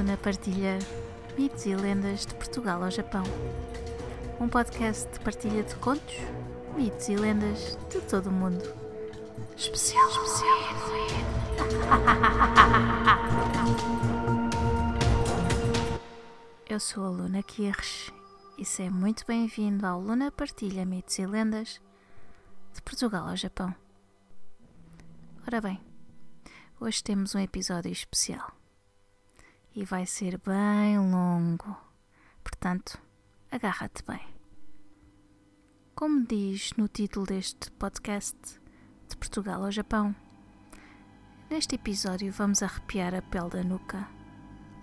Luna partilha mitos e lendas de Portugal ao Japão. Um podcast de partilha de contos, mitos e lendas de todo o mundo. Especial, especial. Eu sou a Luna Kirsch e seja muito bem-vindo ao Luna Partilha Mitos e Lendas de Portugal ao Japão. Ora bem, hoje temos um episódio especial e vai ser bem longo, portanto, agarra-te bem. Como diz no título deste podcast, de Portugal ao Japão, neste episódio vamos arrepiar a pele da nuca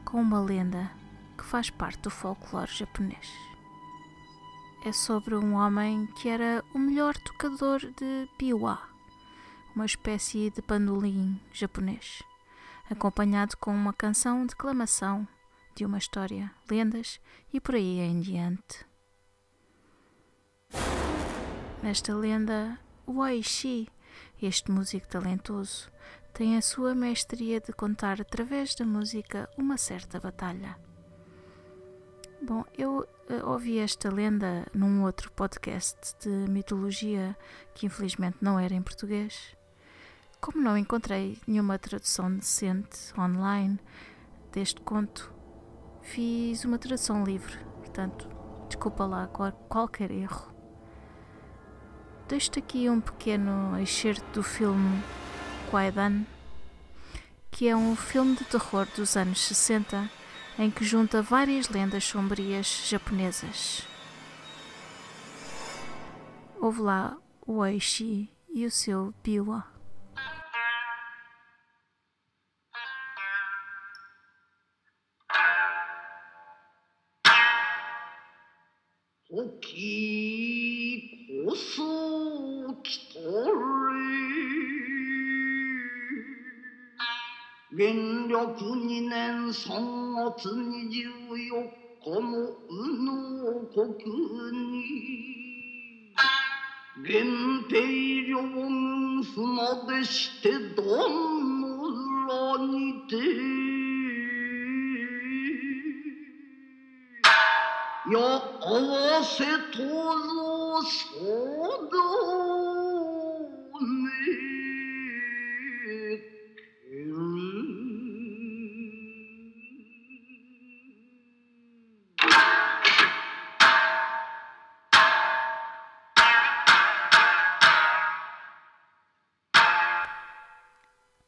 com uma lenda que faz parte do folclore japonês. É sobre um homem que era o melhor tocador de biwa, uma espécie de pandolim japonês, acompanhado com uma canção de declamação de uma história, lendas e por aí em diante. Nesta lenda, o Aishi, este músico talentoso, tem a sua mestria de contar através da música uma certa batalha. Bom, eu uh, ouvi esta lenda num outro podcast de mitologia que infelizmente não era em português. Como não encontrei nenhuma tradução decente online deste conto, fiz uma tradução livre, portanto, desculpa lá qualquer erro. Deixo-te aqui um pequeno excerto do filme Kwaidan, que é um filme de terror dos anos 60 em que junta várias lendas sombrias japonesas. Houve lá o Oishi e o seu Biwa. 時こそ来とれ元暦二年三月二十四日の右脳国に源平両軍船でしてどんの裏にて や合わせとぞそうどね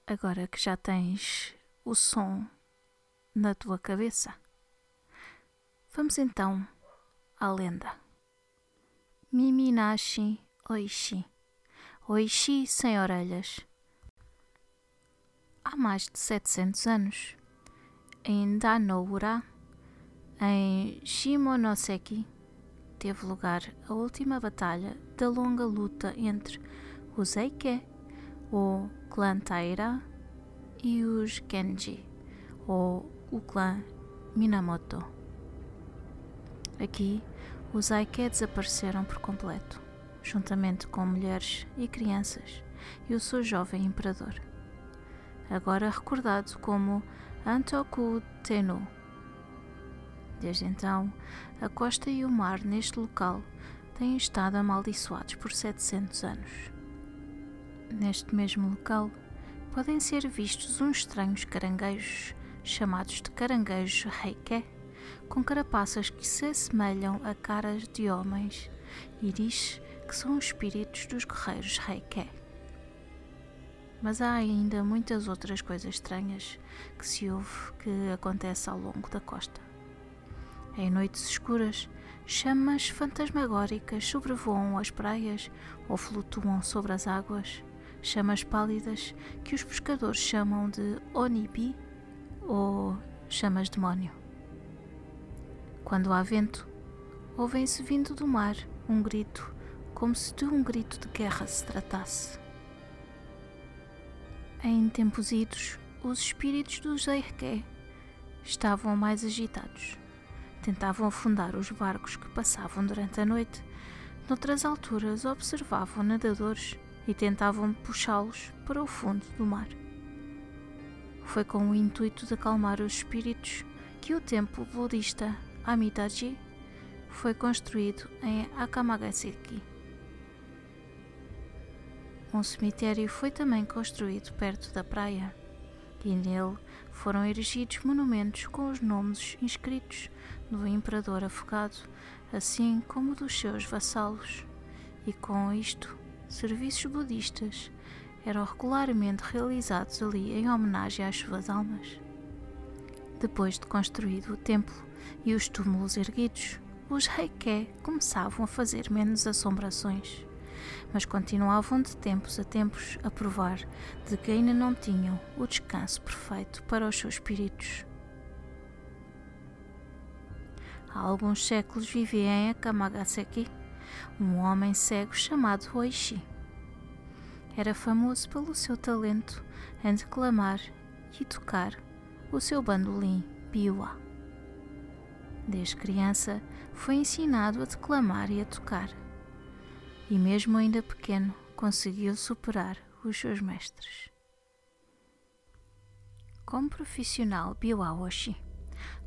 Agora que já tens o som na tua cabeça, vamos então à lenda. Miminashi Oishi. Oishi sem orelhas. Há mais de 700 anos, em Danowura, em Shimonoseki, teve lugar a última batalha da longa luta entre os Eike, o clã Taira, e os Genji, ou o clã Minamoto. Aqui, os Aike desapareceram por completo, juntamente com mulheres e crianças e o seu jovem imperador, agora recordado como Antoku Tenno. Desde então, a costa e o mar neste local têm estado amaldiçoados por 700 anos. Neste mesmo local, podem ser vistos uns estranhos caranguejos, chamados de caranguejos reike, com carapaças que se assemelham a caras de homens, e diz que são os espíritos dos guerreiros reike. Mas há ainda muitas outras coisas estranhas que se ouve que acontece ao longo da costa. Em noites escuras, chamas fantasmagóricas sobrevoam as praias ou flutuam sobre as águas chamas pálidas que os pescadores chamam de onibi ou chamas demónio. Quando há vento, ouvem-se vindo do mar um grito, como se de um grito de guerra se tratasse. Em tempos idos, os espíritos dos Eirke estavam mais agitados. Tentavam afundar os barcos que passavam durante a noite. Noutras alturas, observavam nadadores e tentavam puxá-los para o fundo do mar. Foi com o intuito de acalmar os espíritos que o templo budista Amidaji foi construído em Akamagaseki. Um cemitério foi também construído perto da praia e nele foram erigidos monumentos com os nomes inscritos do imperador afogado, assim como dos seus vassalos, e com isto, serviços budistas eram regularmente realizados ali em homenagem às suas almas. Depois de construído o templo e os túmulos erguidos, os Heike começavam a fazer menos assombrações mas continuavam de tempos a tempos a provar de que ainda não tinham o descanso perfeito para os seus espíritos. Há alguns séculos vivia em Akamagaseki um homem cego chamado Oishi. Era famoso pelo seu talento em declamar e tocar o seu bandolim biwa. Desde criança foi ensinado a declamar e a tocar e, mesmo ainda pequeno, conseguiu superar os seus mestres. Como profissional, Biwaoshi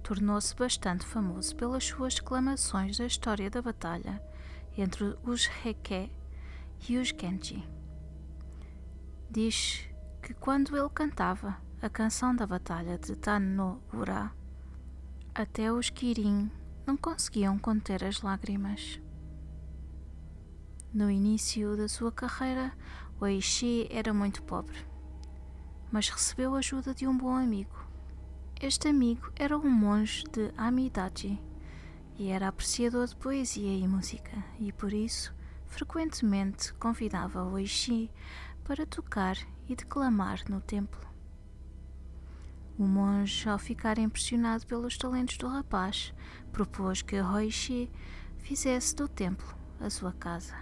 tornou-se bastante famoso pelas suas exclamações da história da batalha entre os Heike e os Genji. Diz que quando ele cantava a canção da batalha de Tan no Ura, até os Kirin não conseguiam conter as lágrimas. No início da sua carreira, Oishi era muito pobre, mas recebeu a ajuda de um bom amigo. Este amigo era um monge de Amidaji e era apreciador de poesia e música, e por isso frequentemente convidava Oishi para tocar e declamar no templo. O monge, ao ficar impressionado pelos talentos do rapaz, propôs que Oishi fizesse do templo a sua casa.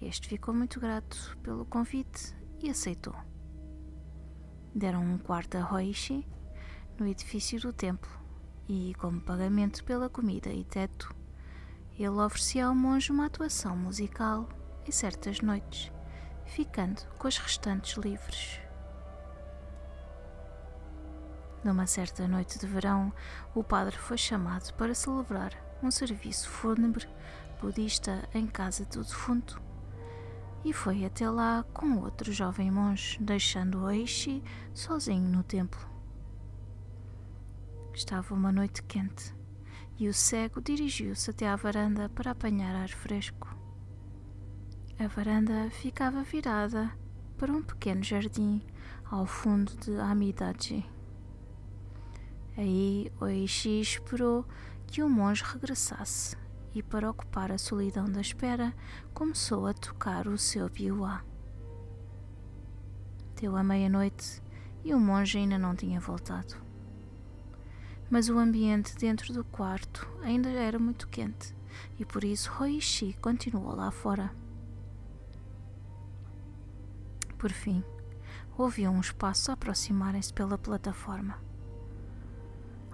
Este ficou muito grato pelo convite e aceitou. Deram um quarto a Hoishi no edifício do templo e, como pagamento pela comida e teto, ele oferecia ao monge uma atuação musical em certas noites, ficando com as restantes livres. Numa certa noite de verão, o padre foi chamado para celebrar um serviço fúnebre budista em casa do defunto e foi até lá com outro jovem monge, deixando Oishi sozinho no templo. Estava uma noite quente e o cego dirigiu-se até à varanda para apanhar ar fresco. A varanda ficava virada para um pequeno jardim ao fundo de Amidaji. Aí Oishi esperou que o monge regressasse e, para ocupar a solidão da espera, começou a tocar o seu biwa. Deu a meia-noite e o monge ainda não tinha voltado. Mas o ambiente dentro do quarto ainda era muito quente e por isso Hoishi continuou lá fora. Por fim, ouviu uns passos aproximarem-se pela plataforma.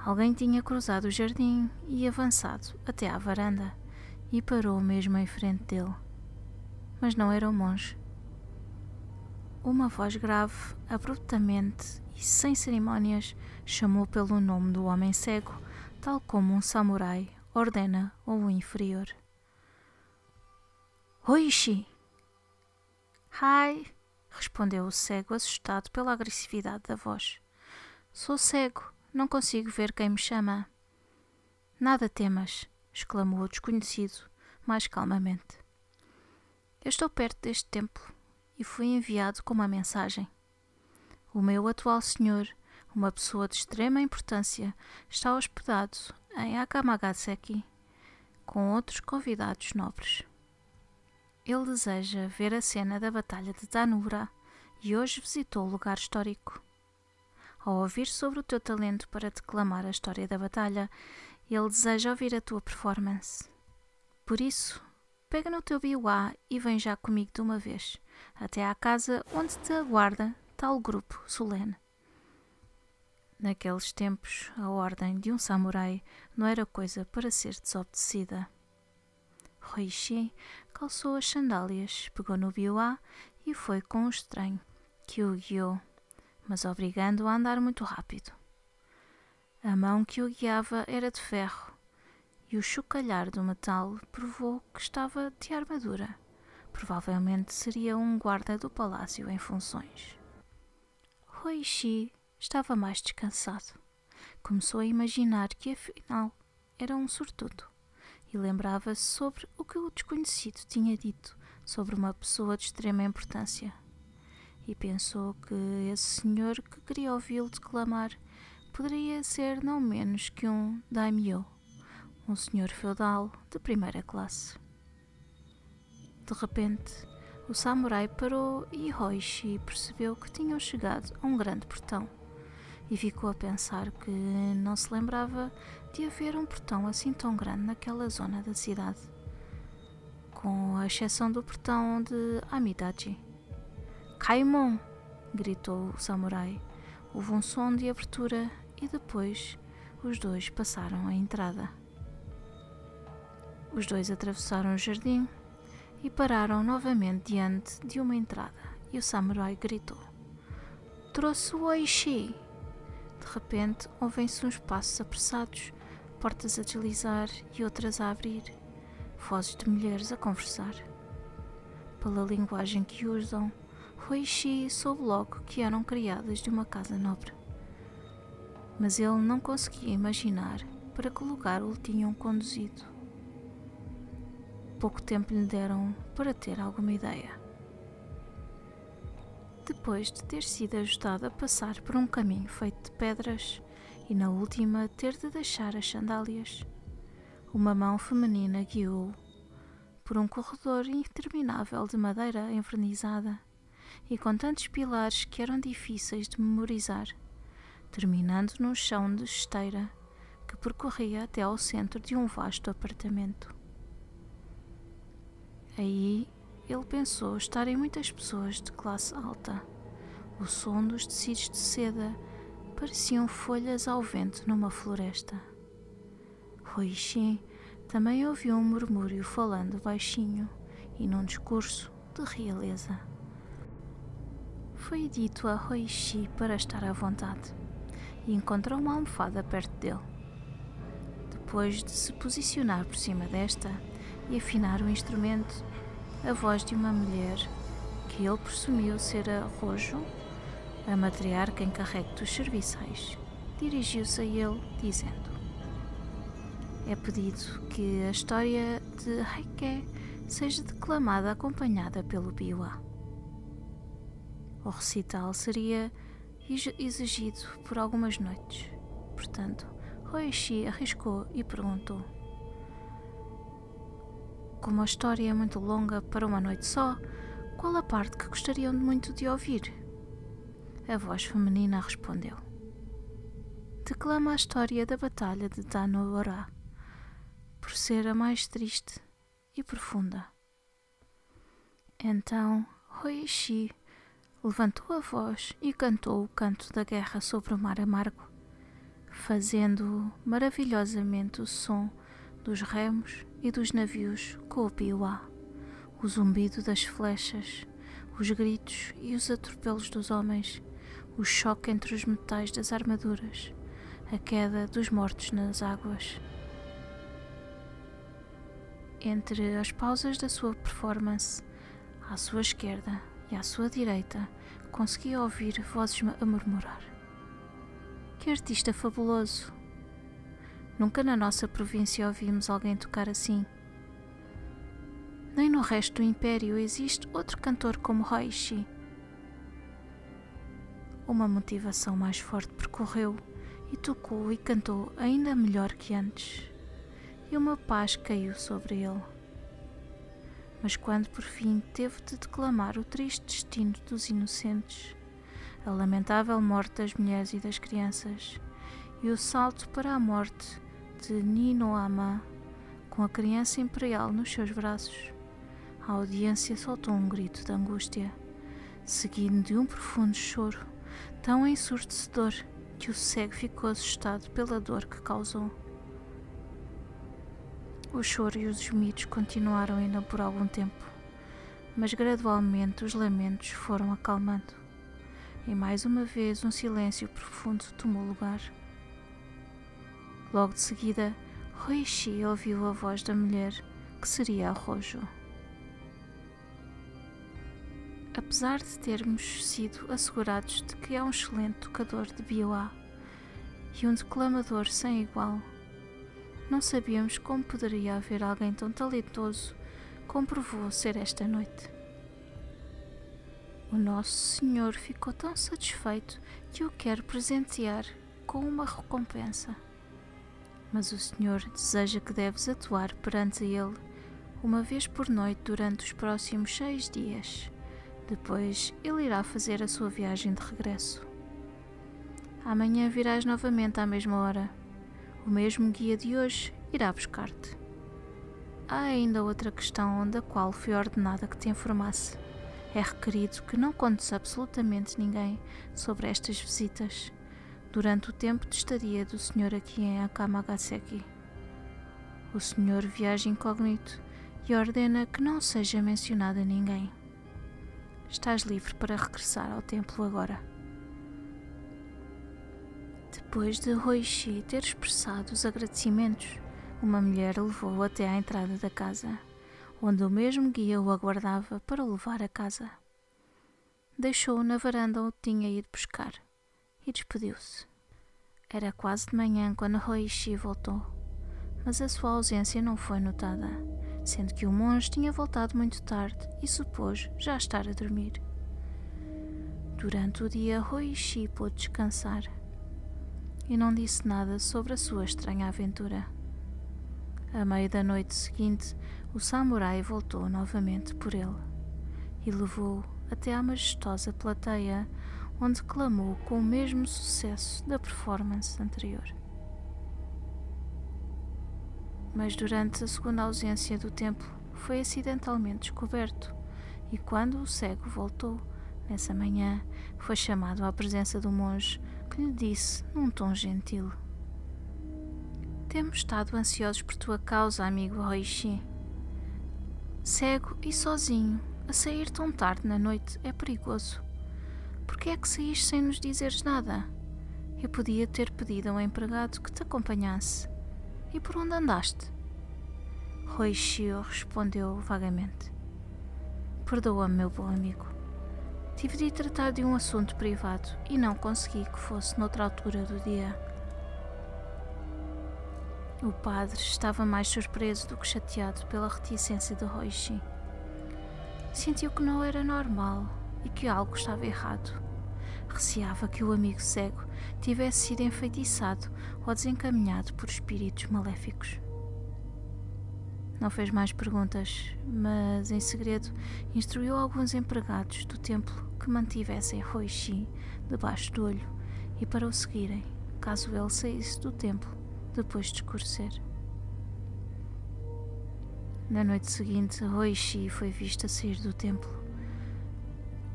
Alguém tinha cruzado o jardim e avançado até à varanda e parou mesmo em frente dele. Mas não era o monge. Uma voz grave, abruptamente e sem cerimônias, chamou pelo nome do homem cego, tal como um samurai ordena ao um inferior. Oishi! Hai! respondeu o cego, assustado pela agressividade da voz. Sou cego não consigo ver quem me chama. Nada temas, exclamou o desconhecido, mais calmamente. Eu estou perto deste templo e fui enviado com uma mensagem. O meu atual senhor, uma pessoa de extrema importância, está hospedado em Akamagaseki com outros convidados nobres. Ele deseja ver a cena da Batalha de Danura e hoje visitou o lugar histórico. Ao ouvir sobre o teu talento para declamar a história da batalha, ele deseja ouvir a tua performance. Por isso, pega no teu biuá e vem já comigo de uma vez, até à casa onde te aguarda tal grupo solene. Naqueles tempos, a ordem de um samurai não era coisa para ser desobedecida. Roishi calçou as sandálias, pegou no biuá e foi com o estranho, que o guiou mas obrigando-o a andar muito rápido. A mão que o guiava era de ferro, e o chocalhar do metal provou que estava de armadura. Provavelmente seria um guarda do palácio em funções. Hoishi estava mais descansado. Começou a imaginar que afinal era um sortudo e lembrava-se sobre o que o desconhecido tinha dito sobre uma pessoa de extrema importância. E pensou que esse senhor que queria ouvi-lo declamar poderia ser não menos que um daimyo, um senhor feudal de primeira classe. De repente, o samurai parou e Hoishi percebeu que tinham chegado a um grande portão e ficou a pensar que não se lembrava de haver um portão assim tão grande naquela zona da cidade, com a exceção do portão de Amidaji. Kaimon! gritou o samurai. Houve um som de abertura e depois os dois passaram a entrada. Os dois atravessaram o jardim e pararam novamente diante de uma entrada e o samurai gritou: Trouxe o Oishi! De repente ouvem-se uns passos apressados, portas a deslizar e outras a abrir, vozes de mulheres a conversar. Pela linguagem que usam, Hoishi soube logo que eram criadas de uma casa nobre mas ele não conseguia imaginar para que lugar o tinham conduzido. Pouco tempo lhe deram para ter alguma ideia. Depois de ter sido ajudado a passar por um caminho feito de pedras e na última ter de deixar as sandálias, uma mão feminina guiou-o por um corredor interminável de madeira envernizada e com tantos pilares que eram difíceis de memorizar terminando num chão de esteira que percorria até ao centro de um vasto apartamento. Aí ele pensou estarem muitas pessoas de classe alta. O som dos tecidos de seda pareciam folhas ao vento numa floresta. Hoishi também ouviu um murmúrio falando baixinho e num discurso de realeza. Foi dito a Hoishi para estar à vontade e encontrou uma almofada perto dele. Depois de se posicionar por cima desta e afinar o instrumento, a voz de uma mulher, que ele presumiu ser a Rojo, a matriarca encarregue dos serviçais, dirigiu-se a ele, dizendo: É pedido que a história de Heike seja declamada acompanhada pelo Biwa. O recital seria exigido por algumas noites. Portanto, Hoishi arriscou e perguntou: Como a história é muito longa para uma noite só, qual a parte que gostariam muito de ouvir? A voz feminina respondeu: Declama a história da Batalha de Dano-Ora, por ser a mais triste e profunda. Então, Hoishi levantou a voz e cantou o canto da guerra sobre o mar amargo, fazendo maravilhosamente o som dos remos e dos navios com o piuá, o zumbido das flechas, os gritos e os atropelos dos homens, o choque entre os metais das armaduras, a queda dos mortos nas águas. Entre as pausas da sua performance, à sua esquerda e à sua direita conseguia ouvir vozes a murmurar. Que artista fabuloso! Nunca na nossa província ouvimos alguém tocar assim. Nem no resto do império existe outro cantor como Hoishi. Uma motivação mais forte percorreu e tocou e cantou ainda melhor que antes, e uma paz caiu sobre ele mas quando por fim teve de declamar o triste destino dos inocentes, a lamentável morte das mulheres e das crianças, e o salto para a morte de Ninoama, com a criança imperial nos seus braços, a audiência soltou um grito de angústia, seguido de um profundo choro, tão ensurdecedor que o cego ficou assustado pela dor que causou. O choro e os gemidos continuaram ainda por algum tempo, mas gradualmente os lamentos foram acalmando, e mais uma vez um silêncio profundo tomou lugar. Logo de seguida, Hoishi ouviu a voz da mulher, que seria a Rojo. Apesar de termos sido assegurados de que é um excelente tocador de biwa e um declamador sem igual, não sabíamos como poderia haver alguém tão talentoso como provou ser esta noite. O nosso Senhor ficou tão satisfeito que o quer presentear com uma recompensa. Mas o Senhor deseja que deves atuar perante Ele uma vez por noite durante os próximos seis dias. Depois ele irá fazer a sua viagem de regresso. Amanhã virás novamente à mesma hora. O mesmo guia de hoje irá buscar-te. Há ainda outra questão da qual fui ordenada que te informasse. É requerido que não contes absolutamente ninguém sobre estas visitas durante o tempo de estadia do Senhor aqui em Akamagaseki. O Senhor viaja incógnito e ordena que não seja mencionado a ninguém. Estás livre para regressar ao templo agora. Depois de Hoishi ter expressado os agradecimentos, uma mulher levou-o até à entrada da casa, onde o mesmo guia o aguardava para o levar a casa. Deixou-o na varanda onde tinha ido buscar e despediu-se. Era quase de manhã quando Hoishi voltou, mas a sua ausência não foi notada sendo que o monge tinha voltado muito tarde e supôs já estar a dormir. Durante o dia, Hoishi pôde descansar e não disse nada sobre a sua estranha aventura. À meia da noite seguinte, o samurai voltou novamente por ele e levou-o até à majestosa plateia, onde clamou com o mesmo sucesso da performance anterior mas durante a segunda ausência do templo foi acidentalmente descoberto, e quando o cego voltou, nessa manhã, foi chamado à presença do monge, que lhe disse num tom gentil: Temos estado ansiosos por tua causa, amigo Hoishi. Cego e sozinho, a sair tão tarde na noite é perigoso. Por que é que saíste sem nos dizeres nada? Eu podia ter pedido a um empregado que te acompanhasse. E por onde andaste? Shio respondeu vagamente. Perdoa-me, meu bom amigo. Tive de tratar de um assunto privado e não consegui que fosse noutra altura do dia. O padre estava mais surpreso do que chateado pela reticência de Roishi. Sentiu que não era normal e que algo estava errado. Receava que o amigo cego tivesse sido enfeitiçado ou desencaminhado por espíritos maléficos. Não fez mais perguntas, mas em segredo instruiu alguns empregados do templo que mantivessem Roishi debaixo do olho e para o seguirem, caso ele saísse do templo depois de escurecer. Na noite seguinte, Roishi foi visto a sair do templo.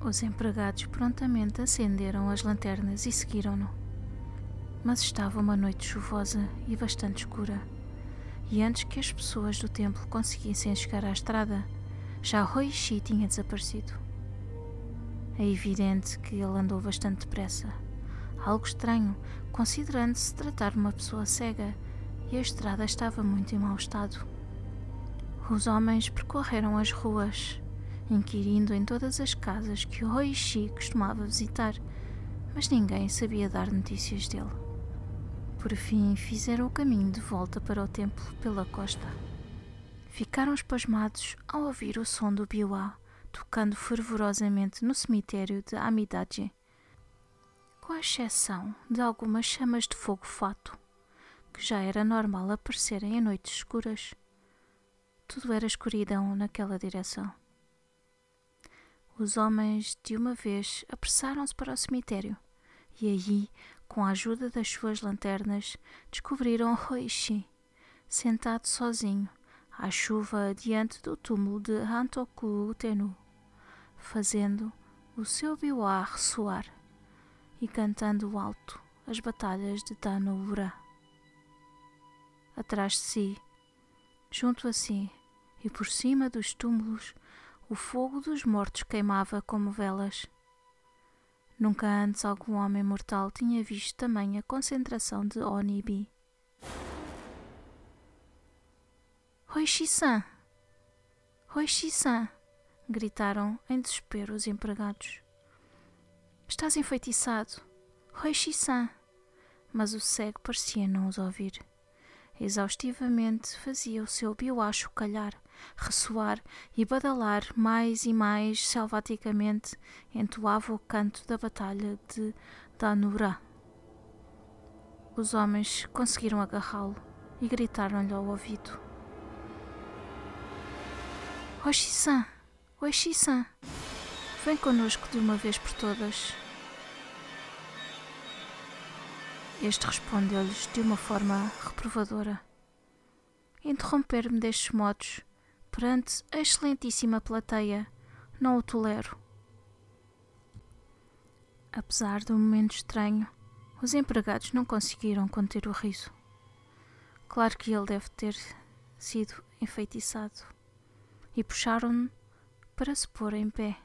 Os empregados prontamente acenderam as lanternas e seguiram-no. Mas estava uma noite chuvosa e bastante escura e antes que as pessoas do templo conseguissem chegar à estrada, já Hoishi tinha desaparecido. É evidente que ele andou bastante depressa, algo estranho, considerando-se tratar de uma pessoa cega e a estrada estava muito em mau estado. Os homens percorreram as ruas, inquirindo em todas as casas que o Hoishi costumava visitar, mas ninguém sabia dar notícias dele. Por fim, fizeram o caminho de volta para o templo pela costa. Ficaram espasmados ao ouvir o som do biwa tocando fervorosamente no cemitério de Amidaji, com exceção de algumas chamas de fogo fato, que já era normal aparecerem em noites escuras. Tudo era escuridão naquela direção. Os homens, de uma vez, apressaram-se para o cemitério, e aí com a ajuda das suas lanternas, descobriram Hoishi, sentado sozinho, à chuva diante do túmulo de Hantoku Tenu, fazendo o seu biwa ressoar e cantando alto as batalhas de Tanoura. Atrás de si, junto a si e por cima dos túmulos, o fogo dos mortos queimava como velas Nunca antes algum homem mortal tinha visto tamanha concentração de Onibi. Roishi-san! Roishi-san! Gritaram em desespero os empregados. Estás enfeitiçado! Roishi-san! Mas o cego parecia não os ouvir. Exaustivamente fazia o seu bioacho calhar, ressoar e badalar mais e mais selvaticamente entoava o canto da batalha de Danura. Os homens conseguiram agarrá-lo e gritaram-lhe ao ouvido. Oxi-san! Oxi-san! Vem conosco de uma vez por todas. Este respondeu-lhes de uma forma reprovadora. Interromper-me destes modos, perante a excelentíssima plateia, não o tolero. Apesar do momento estranho, os empregados não conseguiram conter o riso. Claro que ele deve ter sido enfeitiçado. E puxaram-no para se pôr em pé,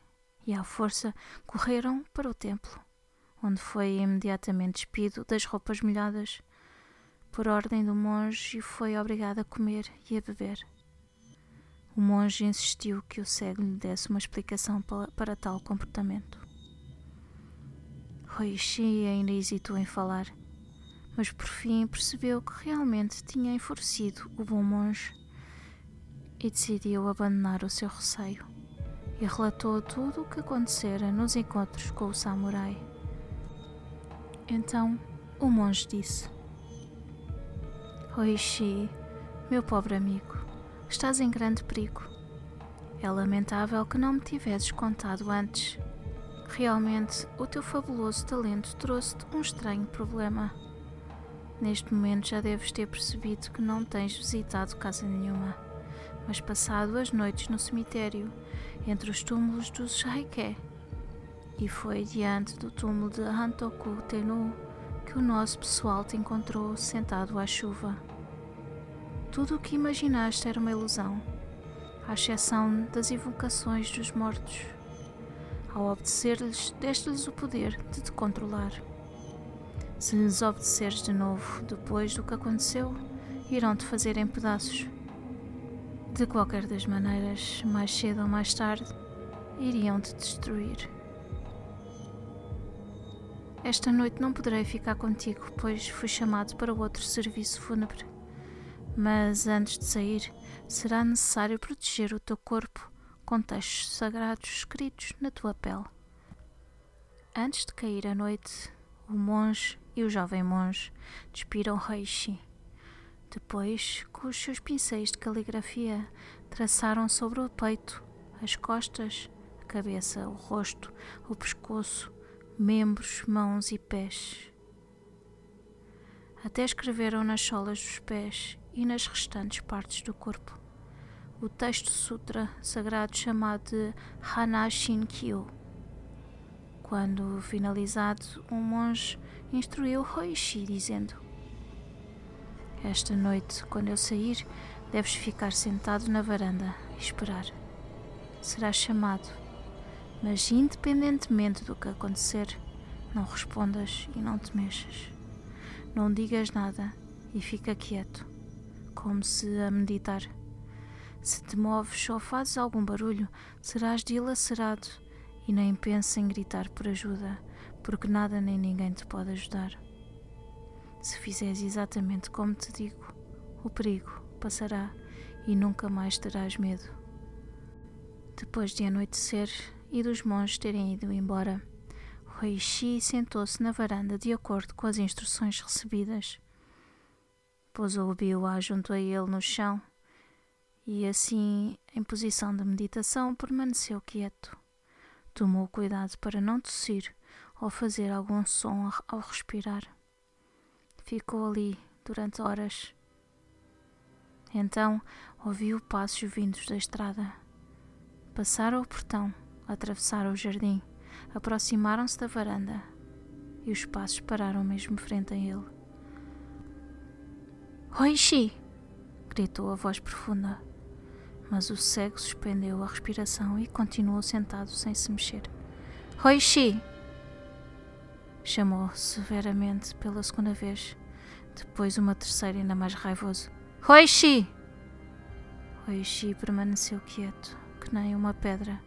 e à força correram para o templo onde foi imediatamente despido das roupas molhadas por ordem do monge e foi obrigado a comer e a beber. O monge insistiu que o cego lhe desse uma explicação para, tal comportamento. Roishi ainda hesitou em falar, mas por fim percebeu que realmente tinha enfurecido o bom monge e decidiu abandonar o seu receio e relatou tudo o que acontecera nos encontros com o samurai. Então o monge disse: Oishi, meu pobre amigo, estás em grande perigo. É lamentável que não me tivesses contado antes. Realmente, o teu fabuloso talento trouxe-te um estranho problema. Neste momento já deves ter percebido que não tens visitado casa nenhuma, mas passado as noites no cemitério, entre os túmulos dos Haike e foi diante do túmulo de Hantoku Tenu que o nosso pessoal te encontrou sentado à chuva. Tudo o que imaginaste era uma ilusão, à exceção das evocações dos mortos. Ao obedecer-lhes, deste-lhes o poder de te controlar. Se lhes obedeceres de novo depois do que aconteceu, irão-te fazer em pedaços. De qualquer das maneiras, mais cedo ou mais tarde, iriam-te destruir. Esta noite não poderei ficar contigo, pois fui chamado para outro serviço fúnebre. Mas antes de sair, será necessário proteger o teu corpo com textos sagrados escritos na tua pele. Antes de cair a noite, o monge e o jovem monge despiram Reishi. Depois, com os seus pincéis de caligrafia, traçaram sobre o peito, as costas, a cabeça, o rosto, o pescoço, membros, mãos e pés. Até escreveram nas solas dos pés e nas restantes partes do corpo o texto sutra sagrado chamado de Hanashin Kyo. Quando finalizado, um monge instruiu Hoishi dizendo: Esta noite, quando eu sair, deves ficar sentado na varanda e esperar. Serás chamado mas independentemente do que acontecer, não respondas e não te mexas. Não digas nada e fica quieto, como se a meditar. Se te moves ou fazes algum barulho, serás dilacerado e nem penses em gritar por ajuda, porque nada nem ninguém te pode ajudar. Se fizeres exatamente como te digo, o perigo passará e nunca mais terás medo. Depois de anoitecer, e dos monges terem ido embora, Shi sentou-se na varanda de acordo com as instruções recebidas. Pousou o biwa junto a ele no chão e, assim, em posição de meditação, permaneceu quieto. Tomou cuidado para não tossir ou fazer algum som ao respirar. Ficou ali durante horas. Então ouviu passos vindos da estrada. Passaram o portão atravessaram o jardim, aproximaram-se da varanda e os passos pararam mesmo frente a ele. Oishi! gritou a voz profunda, mas o cego suspendeu a respiração e continuou sentado sem se mexer. Oishi! Chamou severamente pela segunda vez, depois uma terceira ainda mais raivoso. Oishi! Oishi permaneceu quieto, que nem uma pedra,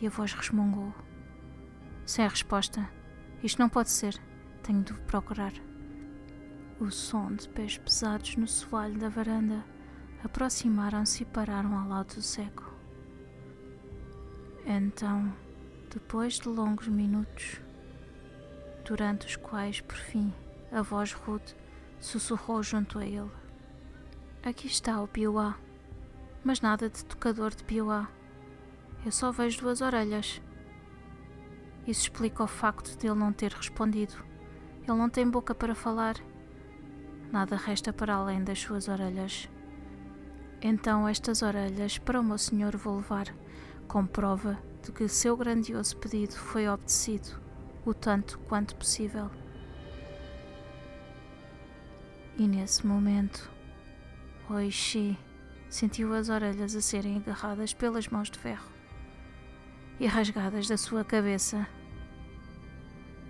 e a voz resmungou. Sem resposta. Isto não pode ser. Tenho de procurar. O som de pés pesados no soalho da varanda aproximaram-se e pararam ao lado do cego. Então, depois de longos minutos, durante os quais, por fim, a voz rude sussurrou junto a ele: Aqui está o Biuá, mas nada de tocador de Biuá. Eu só vejo duas orelhas. Isso explica o facto de ele não ter respondido. Ele não tem boca para falar. Nada resta para além das suas orelhas. Então estas orelhas para o meu senhor vou levar, como prova de que seu grandioso pedido foi obedecido, o tanto quanto possível. E nesse momento, Oishi sentiu as orelhas a serem agarradas pelas mãos de ferro e rasgadas da sua cabeça.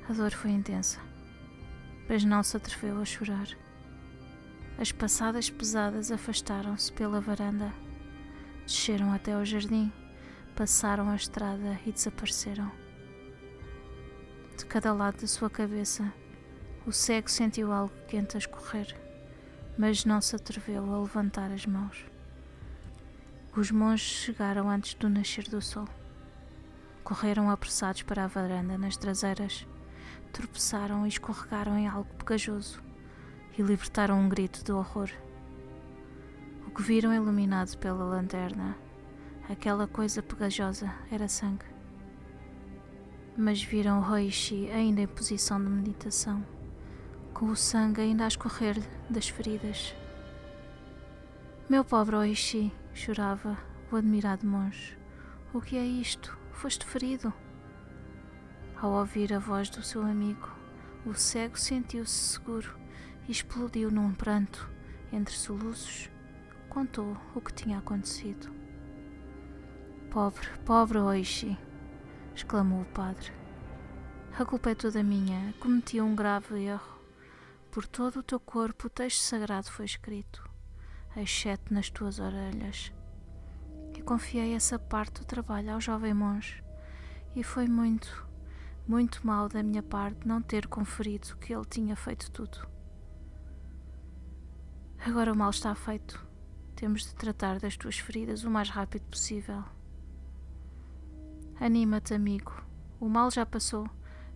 A dor foi intensa, mas não se atreveu a chorar. As passadas pesadas afastaram-se pela varanda, desceram até ao jardim, passaram a estrada e desapareceram. De cada lado da sua cabeça, o cego sentiu algo quente a escorrer, mas não se atreveu a levantar as mãos. Os monges chegaram antes do nascer do sol. Correram apressados para a varanda nas traseiras, tropeçaram e escorregaram em algo pegajoso e libertaram um grito de horror. O que viram iluminado pela lanterna, aquela coisa pegajosa, era sangue. Mas viram Roishi ainda em posição de meditação, com o sangue ainda a escorrer das feridas. Meu pobre Oishi, chorava o admirado monge. O que é isto? Foste ferido? Ao ouvir a voz do seu amigo, o cego sentiu-se seguro e explodiu num pranto. Entre soluços, contou o que tinha acontecido. Pobre, pobre Oishi! Exclamou o padre. A culpa é toda minha. Cometi um grave erro. Por todo o teu corpo o texto sagrado foi escrito, exceto nas tuas orelhas. E confiei essa parte do trabalho ao jovem monge. E foi muito, muito mal da minha parte não ter conferido que ele tinha feito tudo. Agora o mal está feito. Temos de tratar das tuas feridas o mais rápido possível. Anima-te, amigo. O mal já passou.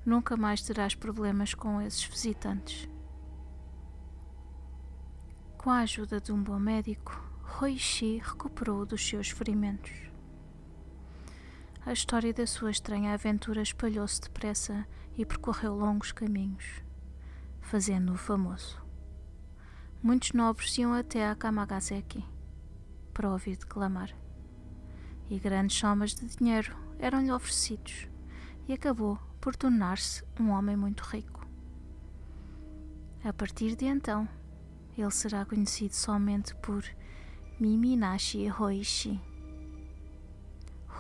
Nunca mais terás problemas com esses visitantes. Com a ajuda de um bom médico, Roishi recuperou dos seus ferimentos. A história da sua estranha aventura espalhou-se depressa e percorreu longos caminhos, fazendo-o famoso. Muitos nobres iam até a Kamagaseki para ouvir declamar, e grandes somas de dinheiro eram-lhe oferecidos, e acabou por tornar-se um homem muito rico. A partir de então, ele será conhecido somente por Miminashi Hoishi.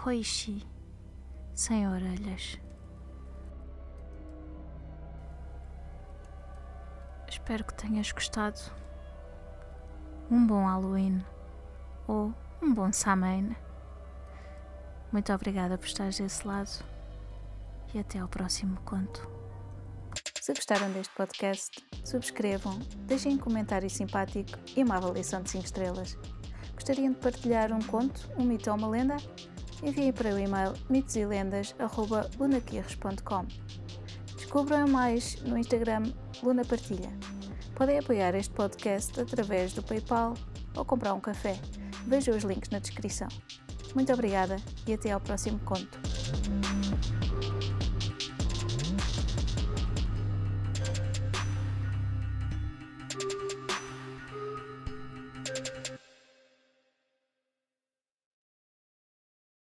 Hoishi, sem orelhas. Espero que tenhas gostado um bom Halloween ou um bom Samhain. Muito obrigada por estares desse lado e até ao próximo conto. Se gostaram deste podcast, subscrevam, deixem um comentário simpático e uma avaliação de 5 estrelas. Gostariam de partilhar um conto, um mito ou uma lenda? Enviem para o e-mail mitoselendas.lunaquirres.com Descubram mais no Instagram Luna Partilha. Podem apoiar este podcast através do PayPal ou comprar um café. Vejam os links na descrição. Muito obrigada e até ao próximo conto.